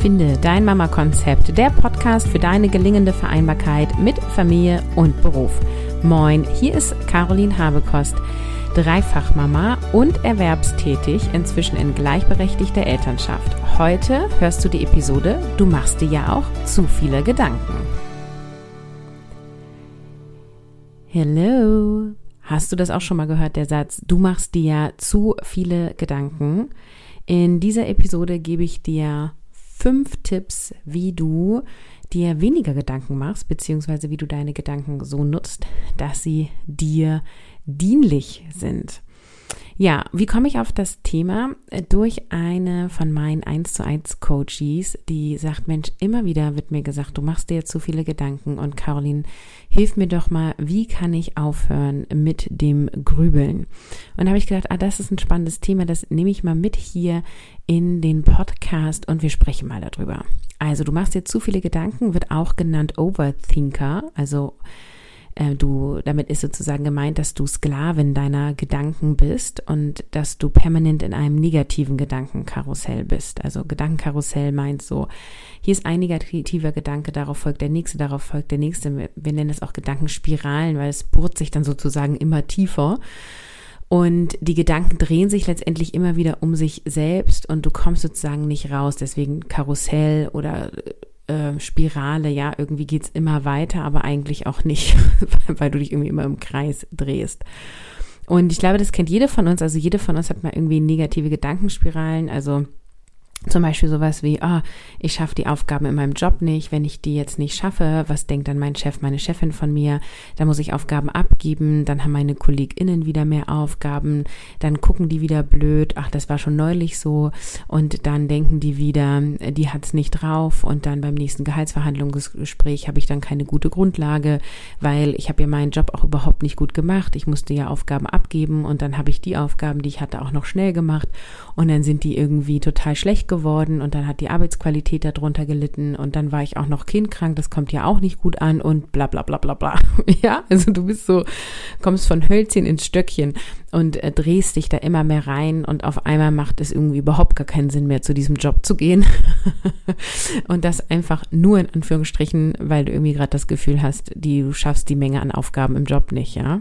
Finde dein Mama-Konzept, der Podcast für deine gelingende Vereinbarkeit mit Familie und Beruf. Moin, hier ist Caroline Habekost, Dreifachmama und erwerbstätig, inzwischen in gleichberechtigter Elternschaft. Heute hörst du die Episode Du machst dir ja auch zu viele Gedanken. Hello. Hast du das auch schon mal gehört, der Satz, du machst dir ja zu viele Gedanken? In dieser Episode gebe ich dir fünf Tipps, wie du dir weniger Gedanken machst, beziehungsweise wie du deine Gedanken so nutzt, dass sie dir dienlich sind. Ja, wie komme ich auf das Thema? Durch eine von meinen 1 zu 1 Coaches, die sagt, Mensch, immer wieder wird mir gesagt, du machst dir zu viele Gedanken und Caroline, hilf mir doch mal, wie kann ich aufhören mit dem Grübeln? Und da habe ich gedacht, ah, das ist ein spannendes Thema, das nehme ich mal mit hier in den Podcast und wir sprechen mal darüber. Also du machst dir zu viele Gedanken, wird auch genannt Overthinker, also äh, du, damit ist sozusagen gemeint, dass du Sklavin deiner Gedanken bist und dass du permanent in einem negativen Gedankenkarussell bist. Also Gedankenkarussell meint so, hier ist ein negativer Gedanke, darauf folgt der nächste, darauf folgt der nächste. Wir nennen es auch Gedankenspiralen, weil es bohrt sich dann sozusagen immer tiefer. Und die Gedanken drehen sich letztendlich immer wieder um sich selbst und du kommst sozusagen nicht raus. Deswegen Karussell oder äh, Spirale, ja, irgendwie geht es immer weiter, aber eigentlich auch nicht, weil du dich irgendwie immer im Kreis drehst. Und ich glaube, das kennt jede von uns, also jede von uns hat mal irgendwie negative Gedankenspiralen, also zum Beispiel sowas wie, ah, oh, ich schaffe die Aufgaben in meinem Job nicht. Wenn ich die jetzt nicht schaffe, was denkt dann mein Chef, meine Chefin von mir? Dann muss ich Aufgaben abgeben. Dann haben meine KollegInnen wieder mehr Aufgaben. Dann gucken die wieder blöd. Ach, das war schon neulich so. Und dann denken die wieder, die hat's nicht drauf. Und dann beim nächsten Gehaltsverhandlungsgespräch habe ich dann keine gute Grundlage, weil ich habe ja meinen Job auch überhaupt nicht gut gemacht. Ich musste ja Aufgaben abgeben und dann habe ich die Aufgaben, die ich hatte, auch noch schnell gemacht. Und dann sind die irgendwie total schlecht geworden und dann hat die Arbeitsqualität darunter gelitten und dann war ich auch noch kindkrank, das kommt ja auch nicht gut an und bla bla bla bla bla. Ja, also du bist so, kommst von Hölzchen ins Stöckchen und äh, drehst dich da immer mehr rein und auf einmal macht es irgendwie überhaupt gar keinen Sinn mehr, zu diesem Job zu gehen. und das einfach nur in Anführungsstrichen, weil du irgendwie gerade das Gefühl hast, die, du schaffst die Menge an Aufgaben im Job nicht, ja.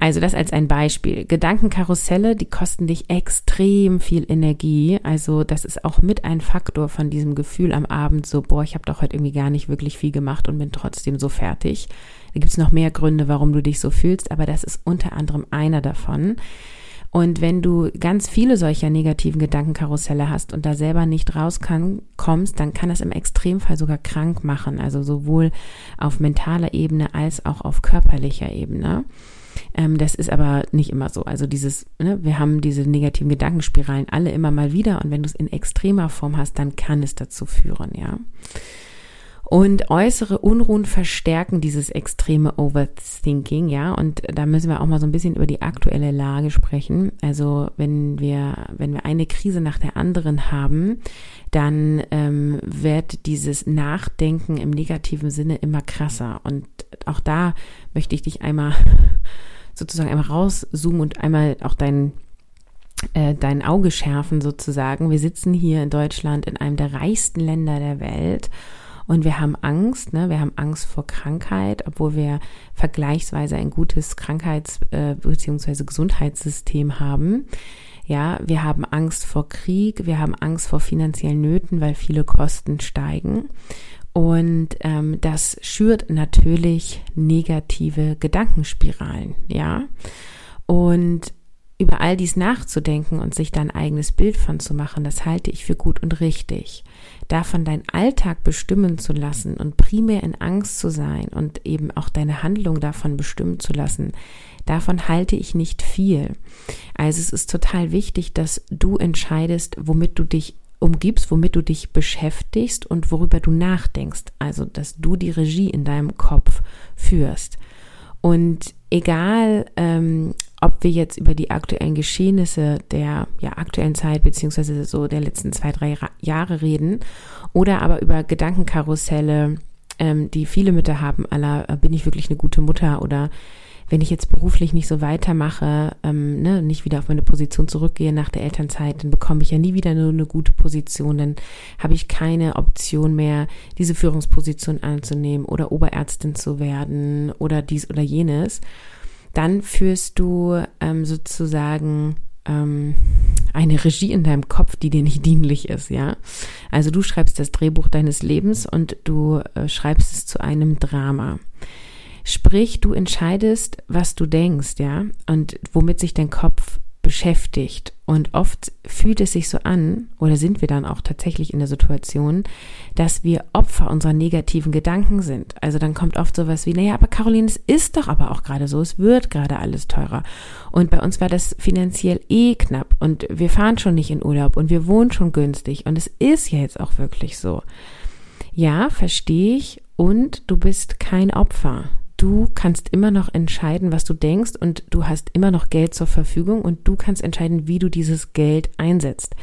Also das als ein Beispiel. Gedankenkarusselle, die kosten dich extrem viel Energie. Also das ist auch mit ein Faktor von diesem Gefühl am Abend so, boah, ich habe doch heute irgendwie gar nicht wirklich viel gemacht und bin trotzdem so fertig. Da gibt's noch mehr Gründe, warum du dich so fühlst, aber das ist unter anderem einer davon. Und wenn du ganz viele solcher negativen Gedankenkarusselle hast und da selber nicht raus kann, kommst, dann kann das im Extremfall sogar krank machen. Also sowohl auf mentaler Ebene als auch auf körperlicher Ebene. Ähm, das ist aber nicht immer so. Also dieses, ne, wir haben diese negativen Gedankenspiralen alle immer mal wieder und wenn du es in extremer Form hast, dann kann es dazu führen, ja. Und äußere Unruhen verstärken dieses extreme Overthinking, ja. Und da müssen wir auch mal so ein bisschen über die aktuelle Lage sprechen. Also wenn wir, wenn wir eine Krise nach der anderen haben, dann ähm, wird dieses Nachdenken im negativen Sinne immer krasser. Und auch da möchte ich dich einmal sozusagen einmal rauszoomen und einmal auch dein, äh, dein Auge schärfen sozusagen. Wir sitzen hier in Deutschland in einem der reichsten Länder der Welt und wir haben Angst, ne? wir haben Angst vor Krankheit, obwohl wir vergleichsweise ein gutes Krankheits- äh, bzw. Gesundheitssystem haben. Ja, wir haben Angst vor Krieg, wir haben Angst vor finanziellen Nöten, weil viele Kosten steigen. Und ähm, das schürt natürlich negative Gedankenspiralen, ja. Und über all dies nachzudenken und sich da ein eigenes Bild von zu machen, das halte ich für gut und richtig. Davon deinen Alltag bestimmen zu lassen und primär in Angst zu sein und eben auch deine Handlung davon bestimmen zu lassen, davon halte ich nicht viel. Also es ist total wichtig, dass du entscheidest, womit du dich umgibst, womit du dich beschäftigst und worüber du nachdenkst. Also, dass du die Regie in deinem Kopf führst. Und egal, ähm, ob wir jetzt über die aktuellen Geschehnisse der ja, aktuellen Zeit beziehungsweise so der letzten zwei, drei Jahre reden oder aber über Gedankenkarusselle ähm, die viele Mütter haben, aller äh, bin ich wirklich eine gute Mutter oder wenn ich jetzt beruflich nicht so weitermache, ähm, ne, nicht wieder auf meine Position zurückgehe nach der Elternzeit, dann bekomme ich ja nie wieder nur eine gute Position, dann habe ich keine Option mehr, diese Führungsposition anzunehmen oder Oberärztin zu werden oder dies oder jenes. Dann führst du ähm, sozusagen ähm, eine Regie in deinem Kopf, die dir nicht dienlich ist, ja. Also du schreibst das Drehbuch deines Lebens und du äh, schreibst es zu einem Drama. Sprich, du entscheidest, was du denkst, ja, und womit sich dein Kopf beschäftigt. Und oft fühlt es sich so an, oder sind wir dann auch tatsächlich in der Situation, dass wir Opfer unserer negativen Gedanken sind. Also dann kommt oft sowas wie, naja, aber Caroline, es ist doch aber auch gerade so, es wird gerade alles teurer. Und bei uns war das finanziell eh knapp und wir fahren schon nicht in Urlaub und wir wohnen schon günstig und es ist ja jetzt auch wirklich so. Ja, verstehe ich. Und du bist kein Opfer du kannst immer noch entscheiden, was du denkst und du hast immer noch Geld zur Verfügung und du kannst entscheiden, wie du dieses Geld einsetzt.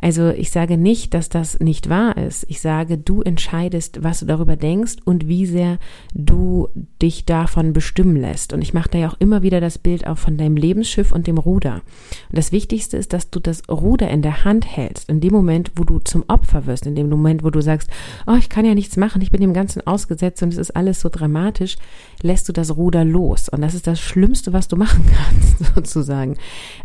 Also ich sage nicht, dass das nicht wahr ist. Ich sage, du entscheidest, was du darüber denkst und wie sehr du dich davon bestimmen lässt. Und ich mache da ja auch immer wieder das Bild auch von deinem Lebensschiff und dem Ruder. Und das Wichtigste ist, dass du das Ruder in der Hand hältst. In dem Moment, wo du zum Opfer wirst, in dem Moment, wo du sagst, oh, ich kann ja nichts machen, ich bin dem Ganzen ausgesetzt und es ist alles so dramatisch, lässt du das Ruder los. Und das ist das Schlimmste, was du machen kannst, sozusagen.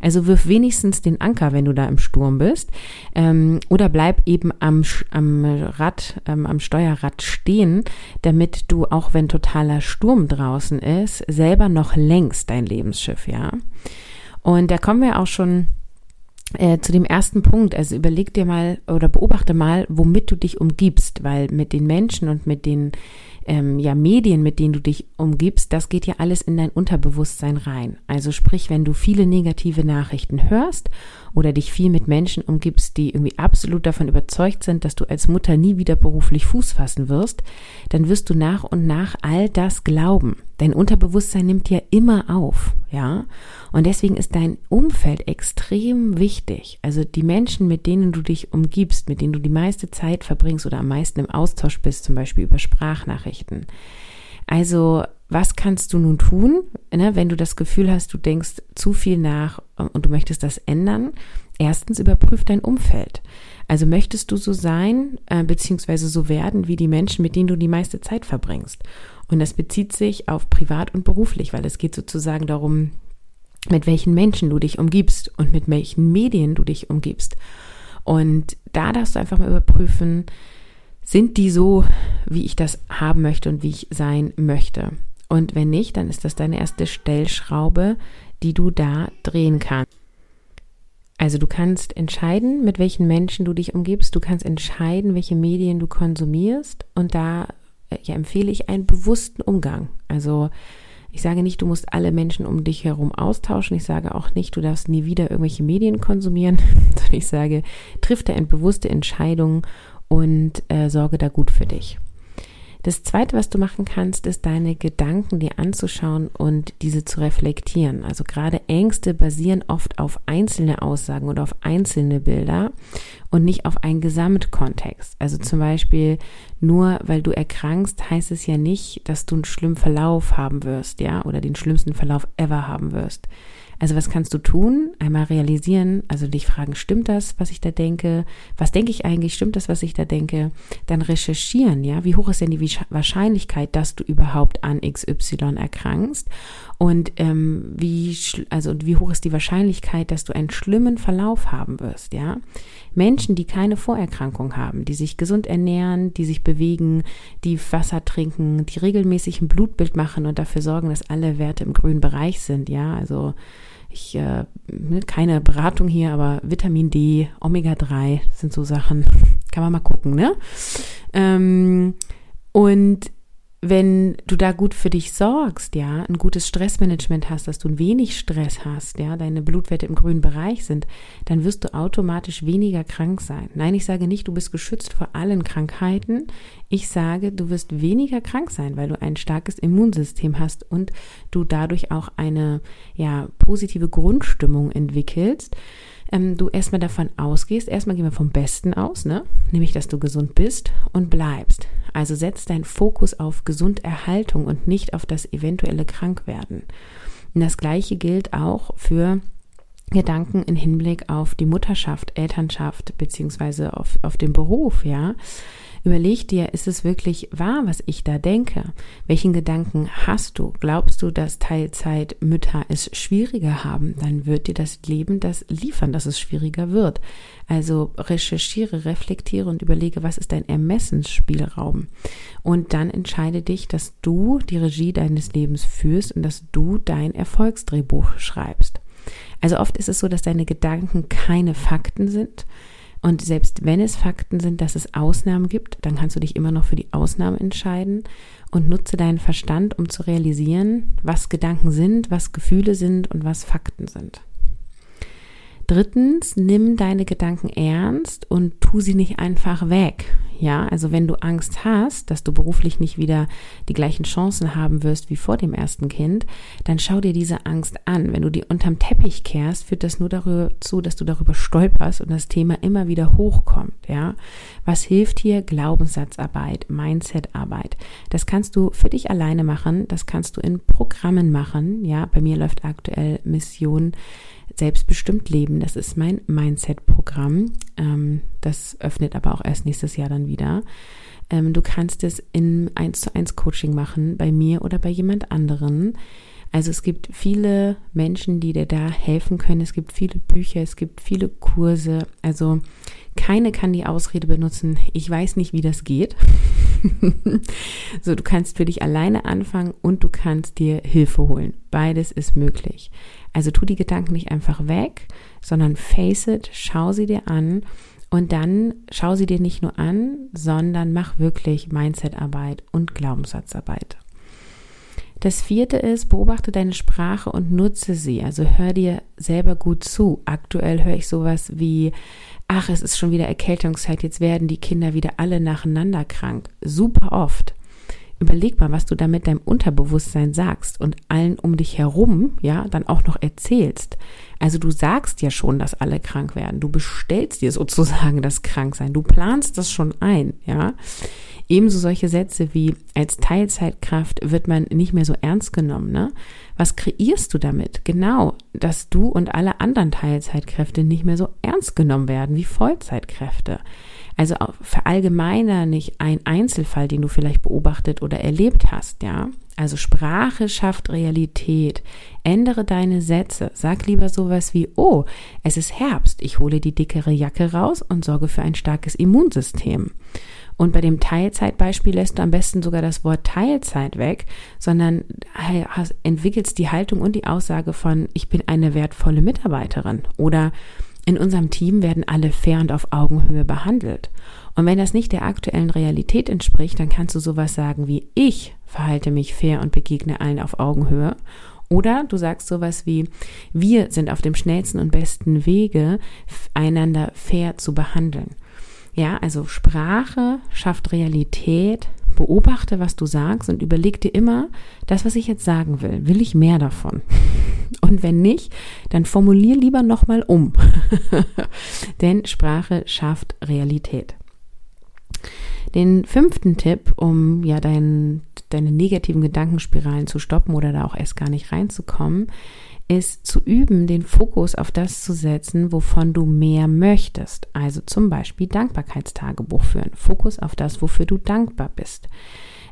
Also wirf wenigstens den Anker, wenn du da im Sturm bist. Ähm, oder bleib eben am, am Rad, ähm, am Steuerrad stehen, damit du, auch wenn totaler Sturm draußen ist, selber noch längst dein Lebensschiff, ja. Und da kommen wir auch schon äh, zu dem ersten Punkt, also überleg dir mal oder beobachte mal, womit du dich umgibst, weil mit den Menschen und mit den ähm, ja, Medien, mit denen du dich umgibst, das geht ja alles in dein Unterbewusstsein rein. Also sprich, wenn du viele negative Nachrichten hörst oder dich viel mit Menschen umgibst, die irgendwie absolut davon überzeugt sind, dass du als Mutter nie wieder beruflich Fuß fassen wirst, dann wirst du nach und nach all das glauben. Dein Unterbewusstsein nimmt ja immer auf, ja? Und deswegen ist dein Umfeld extrem wichtig. Also die Menschen, mit denen du dich umgibst, mit denen du die meiste Zeit verbringst oder am meisten im Austausch bist, zum Beispiel über Sprachnachrichten. Also was kannst du nun tun, ne, wenn du das Gefühl hast, du denkst zu viel nach und du möchtest das ändern? Erstens überprüf dein Umfeld. Also möchtest du so sein, äh, beziehungsweise so werden wie die Menschen, mit denen du die meiste Zeit verbringst? Und das bezieht sich auf privat und beruflich, weil es geht sozusagen darum, mit welchen Menschen du dich umgibst und mit welchen Medien du dich umgibst. Und da darfst du einfach mal überprüfen, sind die so, wie ich das haben möchte und wie ich sein möchte? Und wenn nicht, dann ist das deine erste Stellschraube, die du da drehen kannst. Also du kannst entscheiden, mit welchen Menschen du dich umgibst, du kannst entscheiden, welche Medien du konsumierst und da äh, ja, empfehle ich einen bewussten Umgang. Also ich sage nicht, du musst alle Menschen um dich herum austauschen. Ich sage auch nicht, du darfst nie wieder irgendwelche Medien konsumieren, sondern ich sage, triff da bewusste Entscheidung und äh, sorge da gut für dich. Das zweite, was du machen kannst, ist deine Gedanken dir anzuschauen und diese zu reflektieren. Also gerade Ängste basieren oft auf einzelne Aussagen oder auf einzelne Bilder und nicht auf einen Gesamtkontext. Also zum Beispiel nur weil du erkrankst, heißt es ja nicht, dass du einen schlimmen Verlauf haben wirst, ja, oder den schlimmsten Verlauf ever haben wirst. Also was kannst du tun? Einmal realisieren, also dich fragen, stimmt das, was ich da denke? Was denke ich eigentlich? Stimmt das, was ich da denke? Dann recherchieren, ja, wie hoch ist denn die Wahrscheinlichkeit, dass du überhaupt an XY erkrankst? Und ähm, wie, also wie hoch ist die Wahrscheinlichkeit, dass du einen schlimmen Verlauf haben wirst, ja? Menschen, die keine Vorerkrankung haben, die sich gesund ernähren, die sich bewegen, die Wasser trinken, die regelmäßig ein Blutbild machen und dafür sorgen, dass alle Werte im grünen Bereich sind, ja, also ich, äh, ne, keine Beratung hier, aber Vitamin D, Omega-3 sind so Sachen, kann man mal gucken, ne? Ähm, und wenn du da gut für dich sorgst, ja, ein gutes Stressmanagement hast, dass du ein wenig Stress hast, ja, deine Blutwerte im grünen Bereich sind, dann wirst du automatisch weniger krank sein. Nein, ich sage nicht, du bist geschützt vor allen Krankheiten. Ich sage, du wirst weniger krank sein, weil du ein starkes Immunsystem hast und du dadurch auch eine, ja, positive Grundstimmung entwickelst ähm, du erstmal davon ausgehst, erstmal gehen wir vom Besten aus, ne? Nämlich, dass du gesund bist und bleibst. Also setz deinen Fokus auf Gesunderhaltung und nicht auf das eventuelle Krankwerden. Und das gleiche gilt auch für Gedanken in Hinblick auf die Mutterschaft, Elternschaft beziehungsweise auf, auf den Beruf, ja. Überleg dir, ist es wirklich wahr, was ich da denke? Welchen Gedanken hast du? Glaubst du, dass Teilzeitmütter es schwieriger haben? Dann wird dir das Leben das liefern, dass es schwieriger wird. Also recherchiere, reflektiere und überlege, was ist dein Ermessensspielraum? Und dann entscheide dich, dass du die Regie deines Lebens führst und dass du dein Erfolgsdrehbuch schreibst. Also oft ist es so, dass deine Gedanken keine Fakten sind. Und selbst wenn es Fakten sind, dass es Ausnahmen gibt, dann kannst du dich immer noch für die Ausnahme entscheiden und nutze deinen Verstand, um zu realisieren, was Gedanken sind, was Gefühle sind und was Fakten sind. Drittens, nimm deine Gedanken ernst und tu sie nicht einfach weg. Ja, also wenn du Angst hast, dass du beruflich nicht wieder die gleichen Chancen haben wirst wie vor dem ersten Kind, dann schau dir diese Angst an. Wenn du die unterm Teppich kehrst, führt das nur darüber zu, dass du darüber stolperst und das Thema immer wieder hochkommt. Ja, was hilft hier? Glaubenssatzarbeit, Mindsetarbeit. Das kannst du für dich alleine machen. Das kannst du in Programmen machen. Ja, bei mir läuft aktuell Mission Selbstbestimmt Leben. Das ist mein Mindset-Programm. Ähm, das öffnet aber auch erst nächstes Jahr dann wieder. Ähm, du kannst es in 1 zu 1 Coaching machen, bei mir oder bei jemand anderen. Also es gibt viele Menschen, die dir da helfen können. Es gibt viele Bücher, es gibt viele Kurse. Also keine kann die Ausrede benutzen, ich weiß nicht, wie das geht. so, du kannst für dich alleine anfangen und du kannst dir Hilfe holen. Beides ist möglich. Also tu die Gedanken nicht einfach weg, sondern face it, schau sie dir an und dann schau sie dir nicht nur an, sondern mach wirklich Mindsetarbeit und Glaubenssatzarbeit. Das vierte ist, beobachte deine Sprache und nutze sie. Also hör dir selber gut zu. Aktuell höre ich sowas wie, ach, es ist schon wieder Erkältungszeit, jetzt werden die Kinder wieder alle nacheinander krank. Super oft. Überleg mal, was du damit deinem Unterbewusstsein sagst und allen um dich herum, ja, dann auch noch erzählst. Also du sagst ja schon, dass alle krank werden. Du bestellst dir sozusagen das Kranksein. Du planst das schon ein, ja. Ebenso solche Sätze wie als Teilzeitkraft wird man nicht mehr so ernst genommen, ne? Was kreierst du damit? Genau, dass du und alle anderen Teilzeitkräfte nicht mehr so ernst genommen werden wie Vollzeitkräfte. Also verallgemeiner nicht ein Einzelfall, den du vielleicht beobachtet oder erlebt hast, ja. Also Sprache schafft Realität. Ändere deine Sätze. Sag lieber sowas wie, oh, es ist Herbst. Ich hole die dickere Jacke raus und sorge für ein starkes Immunsystem. Und bei dem Teilzeitbeispiel lässt du am besten sogar das Wort Teilzeit weg, sondern entwickelst die Haltung und die Aussage von, ich bin eine wertvolle Mitarbeiterin oder in unserem Team werden alle fair und auf Augenhöhe behandelt. Und wenn das nicht der aktuellen Realität entspricht, dann kannst du sowas sagen wie ich verhalte mich fair und begegne allen auf Augenhöhe. Oder du sagst sowas wie wir sind auf dem schnellsten und besten Wege, einander fair zu behandeln. Ja, also Sprache schafft Realität. Beobachte, was du sagst und überleg dir immer, das, was ich jetzt sagen will, will ich mehr davon? Und wenn nicht, dann formulier lieber nochmal um. Denn Sprache schafft Realität. Den fünften Tipp, um ja dein, deine negativen Gedankenspiralen zu stoppen oder da auch erst gar nicht reinzukommen, ist zu üben, den Fokus auf das zu setzen, wovon du mehr möchtest. Also zum Beispiel Dankbarkeitstagebuch führen. Fokus auf das, wofür du dankbar bist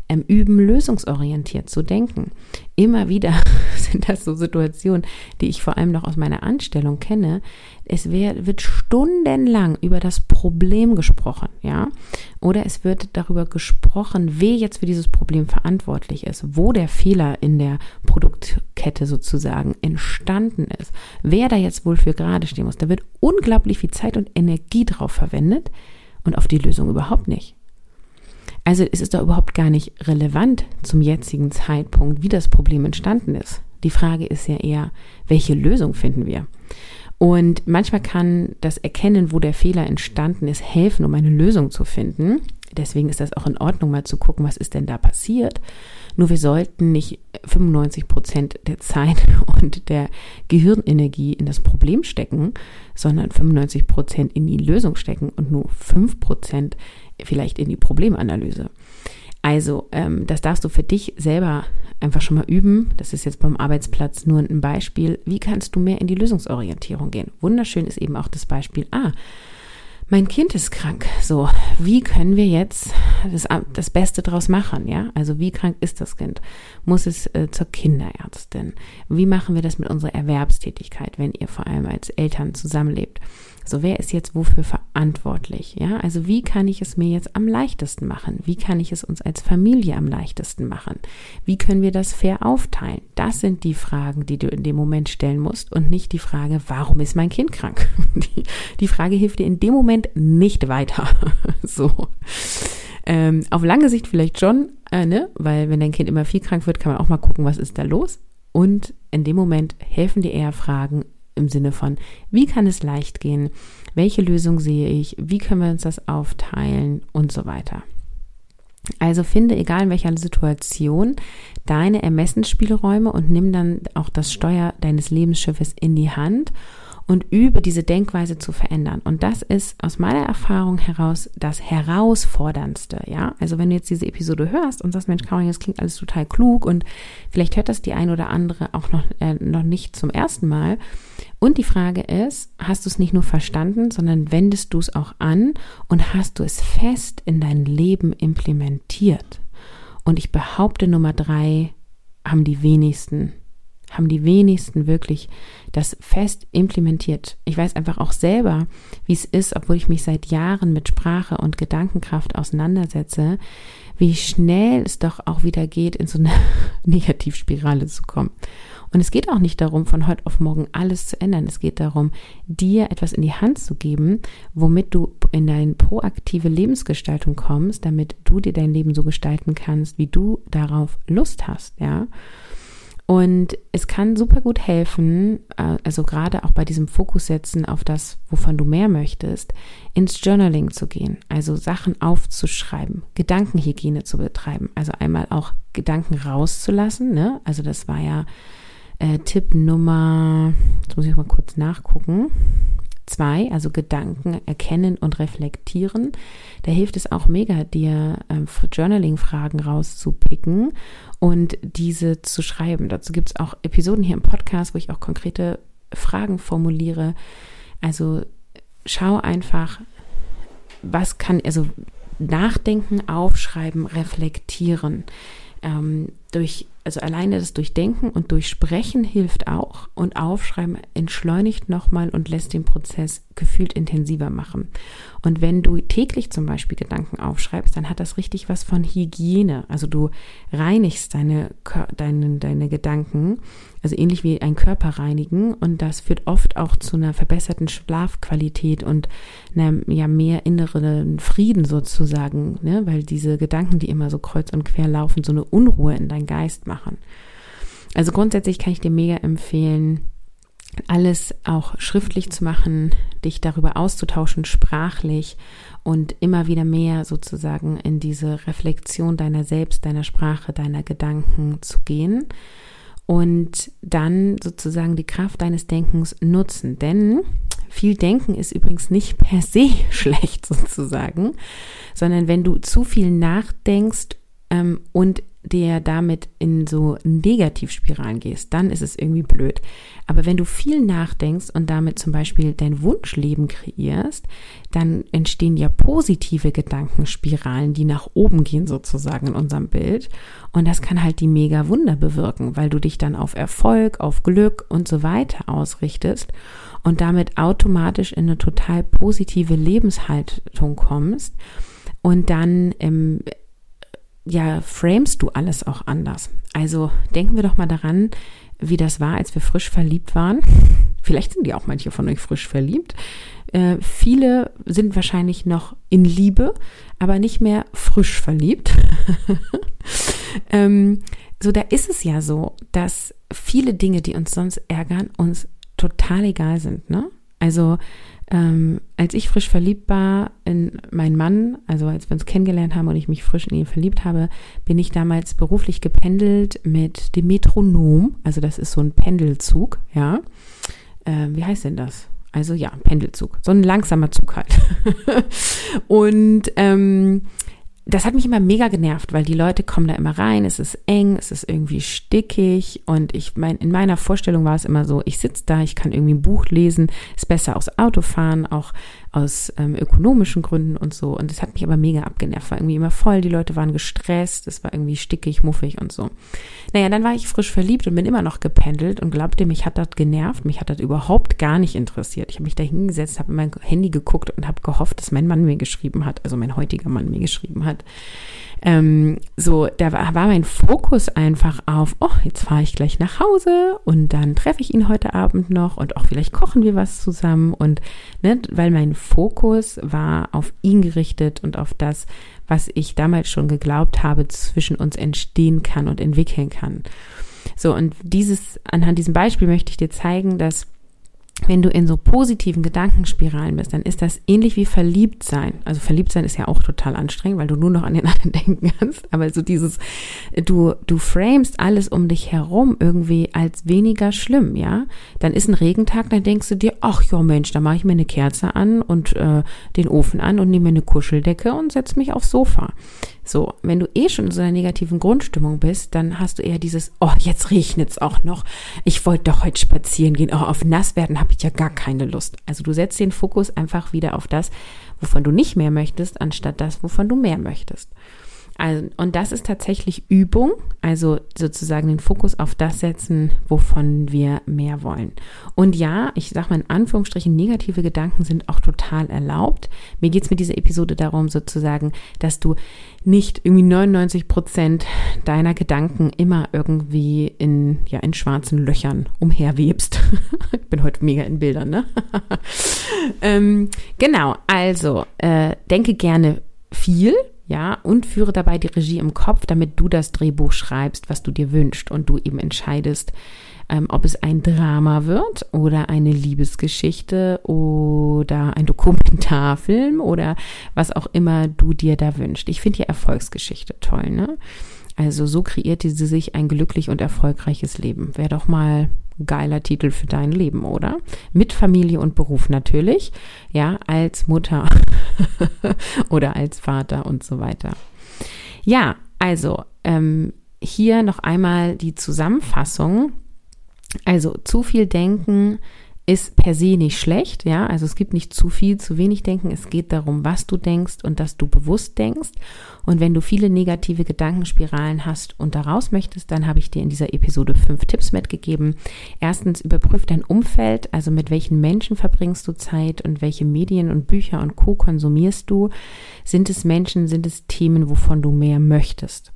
ähm, üben, lösungsorientiert zu denken. Immer wieder sind das so Situationen, die ich vor allem noch aus meiner Anstellung kenne. Es wär, wird stundenlang über das Problem gesprochen, ja, oder es wird darüber gesprochen, wer jetzt für dieses Problem verantwortlich ist, wo der Fehler in der Produktkette sozusagen entstanden ist, wer da jetzt wohl für gerade stehen muss. Da wird unglaublich viel Zeit und Energie drauf verwendet und auf die Lösung überhaupt nicht. Also ist es doch überhaupt gar nicht relevant zum jetzigen Zeitpunkt, wie das Problem entstanden ist. Die Frage ist ja eher, welche Lösung finden wir? Und manchmal kann das Erkennen, wo der Fehler entstanden ist, helfen, um eine Lösung zu finden. Deswegen ist das auch in Ordnung, mal zu gucken, was ist denn da passiert. Nur wir sollten nicht 95 Prozent der Zeit und der Gehirnenergie in das Problem stecken, sondern 95 Prozent in die Lösung stecken und nur 5 Prozent vielleicht in die Problemanalyse. Also, ähm, das darfst du für dich selber einfach schon mal üben. Das ist jetzt beim Arbeitsplatz nur ein Beispiel. Wie kannst du mehr in die Lösungsorientierung gehen? Wunderschön ist eben auch das Beispiel, ah, mein Kind ist krank. So, wie können wir jetzt das, das Beste draus machen? Ja, also wie krank ist das Kind? Muss es äh, zur Kinderärztin? Wie machen wir das mit unserer Erwerbstätigkeit, wenn ihr vor allem als Eltern zusammenlebt? So, wer ist jetzt wofür verantwortlich? Ja, also wie kann ich es mir jetzt am leichtesten machen? Wie kann ich es uns als Familie am leichtesten machen? Wie können wir das fair aufteilen? Das sind die Fragen, die du in dem Moment stellen musst und nicht die Frage, warum ist mein Kind krank? Die, die Frage hilft dir in dem Moment nicht weiter. so. Ähm, auf lange Sicht vielleicht schon, äh, ne? weil wenn dein Kind immer viel krank wird, kann man auch mal gucken, was ist da los. Und in dem Moment helfen dir eher Fragen, im Sinne von, wie kann es leicht gehen, welche Lösung sehe ich, wie können wir uns das aufteilen und so weiter. Also finde, egal in welcher Situation, deine Ermessensspielräume und nimm dann auch das Steuer deines Lebensschiffes in die Hand und übe diese Denkweise zu verändern. Und das ist aus meiner Erfahrung heraus das herausforderndste, ja. Also wenn du jetzt diese Episode hörst und sagst, Mensch, Caroline, das klingt alles total klug und vielleicht hört das die ein oder andere auch noch, äh, noch nicht zum ersten Mal. Und die Frage ist, hast du es nicht nur verstanden, sondern wendest du es auch an und hast du es fest in dein Leben implementiert? Und ich behaupte, Nummer drei haben die wenigsten haben die wenigsten wirklich das fest implementiert. Ich weiß einfach auch selber, wie es ist, obwohl ich mich seit Jahren mit Sprache und Gedankenkraft auseinandersetze, wie schnell es doch auch wieder geht, in so eine Negativspirale zu kommen. Und es geht auch nicht darum, von heute auf morgen alles zu ändern. Es geht darum, dir etwas in die Hand zu geben, womit du in deine proaktive Lebensgestaltung kommst, damit du dir dein Leben so gestalten kannst, wie du darauf Lust hast, ja. Und es kann super gut helfen, äh, also gerade auch bei diesem Fokus setzen auf das, wovon du mehr möchtest, ins Journaling zu gehen, also Sachen aufzuschreiben, Gedankenhygiene zu betreiben, also einmal auch Gedanken rauszulassen, ne? Also das war ja äh, Tipp Nummer, jetzt muss ich mal kurz nachgucken zwei, also Gedanken erkennen und reflektieren. Da hilft es auch mega, dir ähm, Journaling-Fragen rauszupicken und diese zu schreiben. Dazu gibt es auch Episoden hier im Podcast, wo ich auch konkrete Fragen formuliere. Also schau einfach, was kann, also nachdenken, aufschreiben, reflektieren. Ähm, durch also alleine das Durchdenken und Durchsprechen hilft auch und Aufschreiben entschleunigt nochmal und lässt den Prozess gefühlt intensiver machen. Und wenn du täglich zum Beispiel Gedanken aufschreibst, dann hat das richtig was von Hygiene. Also du reinigst deine, deine, deine Gedanken, also ähnlich wie ein Körper reinigen und das führt oft auch zu einer verbesserten Schlafqualität und einem ja mehr inneren Frieden sozusagen, ne? weil diese Gedanken, die immer so kreuz und quer laufen, so eine Unruhe in deinen Geist machen machen. Also grundsätzlich kann ich dir mega empfehlen, alles auch schriftlich zu machen, dich darüber auszutauschen, sprachlich und immer wieder mehr sozusagen in diese Reflexion deiner selbst, deiner Sprache, deiner Gedanken zu gehen und dann sozusagen die Kraft deines Denkens nutzen. Denn viel Denken ist übrigens nicht per se schlecht sozusagen, sondern wenn du zu viel nachdenkst ähm, und der damit in so Negativspiralen gehst, dann ist es irgendwie blöd. Aber wenn du viel nachdenkst und damit zum Beispiel dein Wunschleben kreierst, dann entstehen ja positive Gedankenspiralen, die nach oben gehen sozusagen in unserem Bild. Und das kann halt die mega Wunder bewirken, weil du dich dann auf Erfolg, auf Glück und so weiter ausrichtest und damit automatisch in eine total positive Lebenshaltung kommst und dann im ja, framest du alles auch anders. Also denken wir doch mal daran, wie das war, als wir frisch verliebt waren. Vielleicht sind ja auch manche von euch frisch verliebt. Äh, viele sind wahrscheinlich noch in Liebe, aber nicht mehr frisch verliebt. ähm, so, da ist es ja so, dass viele Dinge, die uns sonst ärgern, uns total egal sind. Ne? Also ähm, als ich frisch verliebt war in meinen Mann, also als wir uns kennengelernt haben und ich mich frisch in ihn verliebt habe, bin ich damals beruflich gependelt mit dem Metronom. Also das ist so ein Pendelzug, ja. Äh, wie heißt denn das? Also ja, Pendelzug. So ein langsamer Zug halt. und ähm, das hat mich immer mega genervt, weil die Leute kommen da immer rein, es ist eng, es ist irgendwie stickig und ich mein, in meiner Vorstellung war es immer so, ich sitze da, ich kann irgendwie ein Buch lesen, ist besser aus Autofahren, auch aus ähm, ökonomischen Gründen und so. Und das hat mich aber mega abgenervt, war irgendwie immer voll, die Leute waren gestresst, es war irgendwie stickig, muffig und so. Naja, dann war ich frisch verliebt und bin immer noch gependelt und glaubte, mich hat das genervt, mich hat das überhaupt gar nicht interessiert. Ich habe mich da hingesetzt, habe in mein Handy geguckt und habe gehofft, dass mein Mann mir geschrieben hat, also mein heutiger Mann mir geschrieben hat. Ähm, so, da war, war mein Fokus einfach auf, oh, jetzt fahre ich gleich nach Hause und dann treffe ich ihn heute Abend noch und auch vielleicht kochen wir was zusammen und, ne, weil mein Fokus war auf ihn gerichtet und auf das, was ich damals schon geglaubt habe, zwischen uns entstehen kann und entwickeln kann. So, und dieses, anhand diesem Beispiel möchte ich dir zeigen, dass wenn du in so positiven Gedankenspiralen bist, dann ist das ähnlich wie verliebt sein. Also verliebt sein ist ja auch total anstrengend, weil du nur noch an den anderen denken kannst. Aber so dieses, du, du framest alles um dich herum irgendwie als weniger schlimm, ja. Dann ist ein Regentag, dann denkst du dir, ach ja Mensch, da mache ich mir eine Kerze an und äh, den Ofen an und nehme mir eine Kuscheldecke und setze mich aufs Sofa. So, wenn du eh schon in so einer negativen Grundstimmung bist, dann hast du eher dieses, oh, jetzt regnet's auch noch. Ich wollte doch heute spazieren gehen. Oh, auf nass werden habe ich ja gar keine Lust. Also du setzt den Fokus einfach wieder auf das, wovon du nicht mehr möchtest, anstatt das, wovon du mehr möchtest. Also, und das ist tatsächlich Übung, also sozusagen den Fokus auf das setzen, wovon wir mehr wollen. Und ja, ich sage mal in Anführungsstrichen, negative Gedanken sind auch total erlaubt. Mir geht es mit dieser Episode darum, sozusagen, dass du nicht irgendwie 99 Prozent deiner Gedanken immer irgendwie in, ja, in schwarzen Löchern umherwebst. ich bin heute mega in Bildern, ne? ähm, genau, also äh, denke gerne viel ja, und führe dabei die Regie im Kopf, damit du das Drehbuch schreibst, was du dir wünschst und du eben entscheidest, ähm, ob es ein Drama wird oder eine Liebesgeschichte oder ein Dokumentarfilm oder was auch immer du dir da wünschst. Ich finde die Erfolgsgeschichte toll, ne? Also so kreierte sie sich ein glücklich und erfolgreiches Leben. Wäre doch mal geiler Titel für dein Leben, oder? Mit Familie und Beruf natürlich, ja, als Mutter oder als Vater und so weiter. Ja, also ähm, hier noch einmal die Zusammenfassung. Also zu viel Denken ist per se nicht schlecht, ja. Also es gibt nicht zu viel, zu wenig Denken. Es geht darum, was du denkst und dass du bewusst denkst. Und wenn du viele negative Gedankenspiralen hast und daraus möchtest, dann habe ich dir in dieser Episode fünf Tipps mitgegeben. Erstens, überprüf dein Umfeld, also mit welchen Menschen verbringst du Zeit und welche Medien und Bücher und Co. konsumierst du. Sind es Menschen, sind es Themen, wovon du mehr möchtest?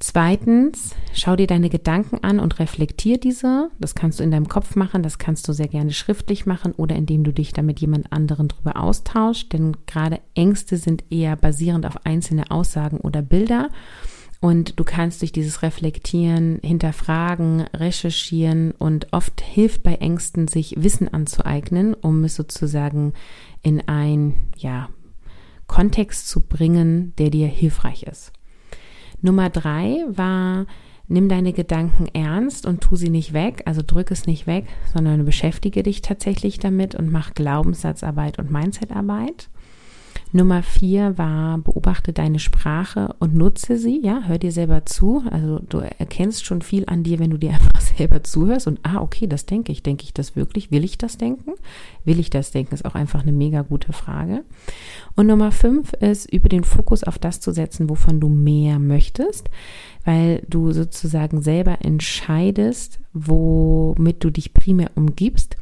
Zweitens, schau dir deine Gedanken an und reflektier diese. Das kannst du in deinem Kopf machen, das kannst du sehr gerne schriftlich machen oder indem du dich da mit jemand anderen drüber austauschst. Denn gerade Ängste sind eher basierend auf einzelne Aussagen oder Bilder. Und du kannst durch dieses Reflektieren, hinterfragen, recherchieren und oft hilft bei Ängsten, sich Wissen anzueignen, um es sozusagen in ein, ja, Kontext zu bringen, der dir hilfreich ist. Nummer drei war, nimm deine Gedanken ernst und tu sie nicht weg, also drück es nicht weg, sondern beschäftige dich tatsächlich damit und mach Glaubenssatzarbeit und Mindsetarbeit. Nummer vier war, beobachte deine Sprache und nutze sie, ja, hör dir selber zu. Also du erkennst schon viel an dir, wenn du dir einfach selber zuhörst und, ah, okay, das denke ich. Denke ich das wirklich? Will ich das denken? Will ich das denken? Ist auch einfach eine mega gute Frage. Und Nummer fünf ist, über den Fokus auf das zu setzen, wovon du mehr möchtest, weil du sozusagen selber entscheidest, womit du dich primär umgibst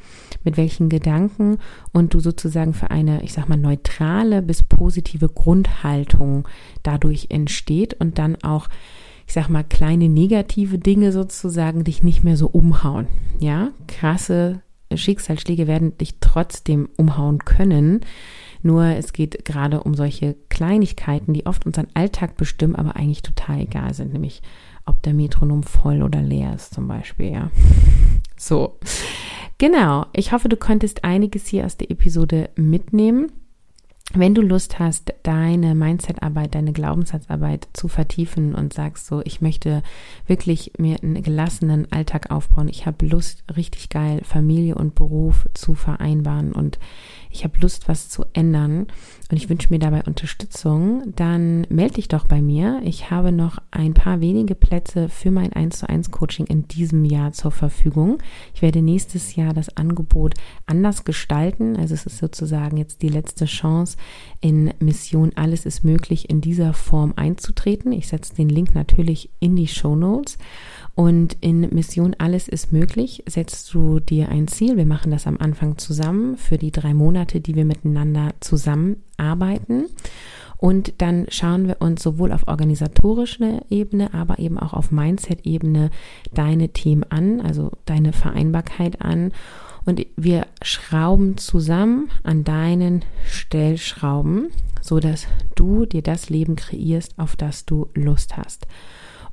mit welchen Gedanken und du sozusagen für eine, ich sag mal, neutrale bis positive Grundhaltung dadurch entsteht und dann auch, ich sag mal, kleine negative Dinge sozusagen dich nicht mehr so umhauen. Ja, krasse Schicksalsschläge werden dich trotzdem umhauen können. Nur es geht gerade um solche Kleinigkeiten, die oft unseren Alltag bestimmen, aber eigentlich total egal sind, nämlich ob der Metronom voll oder leer ist zum Beispiel, ja. So. Genau. Ich hoffe, du konntest einiges hier aus der Episode mitnehmen. Wenn du Lust hast, deine Mindset-Arbeit, deine Glaubenssatzarbeit zu vertiefen und sagst so, ich möchte wirklich mir einen gelassenen Alltag aufbauen, ich habe Lust, richtig geil Familie und Beruf zu vereinbaren und ich habe Lust, was zu ändern und ich wünsche mir dabei Unterstützung, dann melde dich doch bei mir. Ich habe noch ein paar wenige Plätze für mein 1 zu 1 Coaching in diesem Jahr zur Verfügung. Ich werde nächstes Jahr das Angebot anders gestalten. Also es ist sozusagen jetzt die letzte Chance, in Mission Alles ist möglich in dieser Form einzutreten. Ich setze den Link natürlich in die Show Notes. Und in Mission Alles ist möglich setzt du dir ein Ziel. Wir machen das am Anfang zusammen für die drei Monate, die wir miteinander zusammenarbeiten. Und dann schauen wir uns sowohl auf organisatorischer Ebene, aber eben auch auf Mindset-Ebene deine Themen an, also deine Vereinbarkeit an. Und wir schrauben zusammen an deinen Stellschrauben, so dass du dir das Leben kreierst, auf das du Lust hast.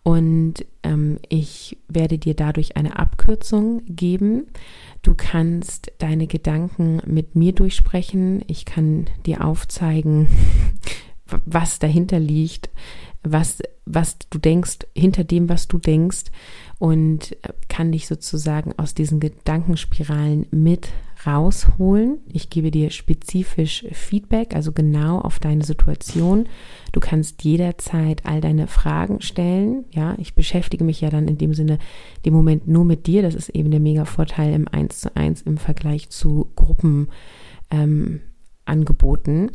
Und ähm, ich werde dir dadurch eine Abkürzung geben. Du kannst deine Gedanken mit mir durchsprechen. Ich kann dir aufzeigen, was dahinter liegt, was, was du denkst, hinter dem, was du denkst und kann dich sozusagen aus diesen Gedankenspiralen mit rausholen. Ich gebe dir spezifisch Feedback, also genau auf deine Situation. Du kannst jederzeit all deine Fragen stellen. Ja, ich beschäftige mich ja dann in dem Sinne, dem Moment nur mit dir. Das ist eben der mega Vorteil im 1 zu 1 im Vergleich zu Gruppen. Ähm, Angeboten.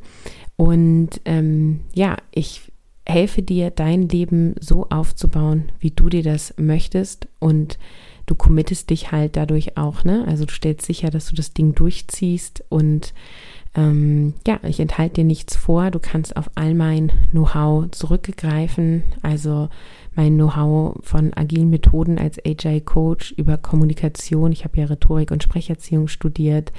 Und ähm, ja, ich helfe dir, dein Leben so aufzubauen, wie du dir das möchtest und du committest dich halt dadurch auch, ne? Also du stellst sicher, dass du das Ding durchziehst und ähm, ja, ich enthalte dir nichts vor. Du kannst auf all mein Know-how zurückgreifen. Also mein Know-how von agilen Methoden als Agile Coach über Kommunikation. Ich habe ja Rhetorik und Sprecherziehung studiert.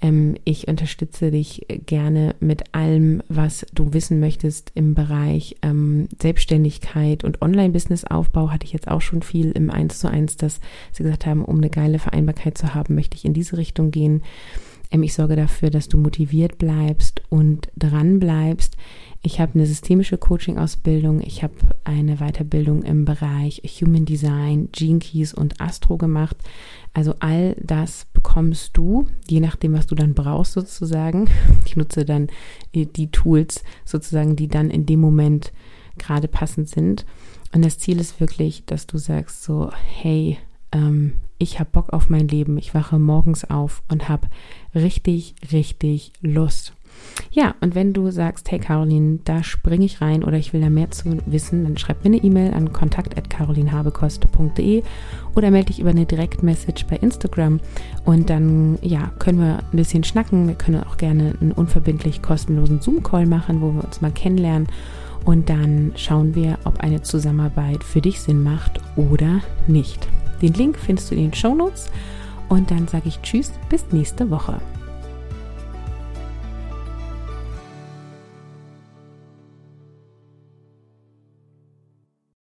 Ähm, ich unterstütze dich gerne mit allem, was du wissen möchtest im Bereich ähm, Selbstständigkeit und Online-Business-Aufbau. Hatte ich jetzt auch schon viel im 1 zu 1, dass sie gesagt haben, um eine geile Vereinbarkeit zu haben, möchte ich in diese Richtung gehen. Ähm, ich sorge dafür, dass du motiviert bleibst und dran bleibst. Ich habe eine systemische Coaching-Ausbildung. Ich habe eine Weiterbildung im Bereich Human Design, Gene Keys und Astro gemacht. Also all das bekommst du, je nachdem, was du dann brauchst sozusagen. Ich nutze dann die Tools sozusagen, die dann in dem Moment gerade passend sind. Und das Ziel ist wirklich, dass du sagst so, hey, ähm, ich habe Bock auf mein Leben, ich wache morgens auf und habe richtig, richtig Lust. Ja, und wenn du sagst, hey Caroline, da springe ich rein oder ich will da mehr zu wissen, dann schreib mir eine E-Mail an kontakt.carolinhabekost.de oder melde dich über eine Direktmessage bei Instagram und dann ja, können wir ein bisschen schnacken. Wir können auch gerne einen unverbindlich kostenlosen Zoom-Call machen, wo wir uns mal kennenlernen und dann schauen wir, ob eine Zusammenarbeit für dich Sinn macht oder nicht. Den Link findest du in den Show Notes. Und dann sage ich Tschüss, bis nächste Woche.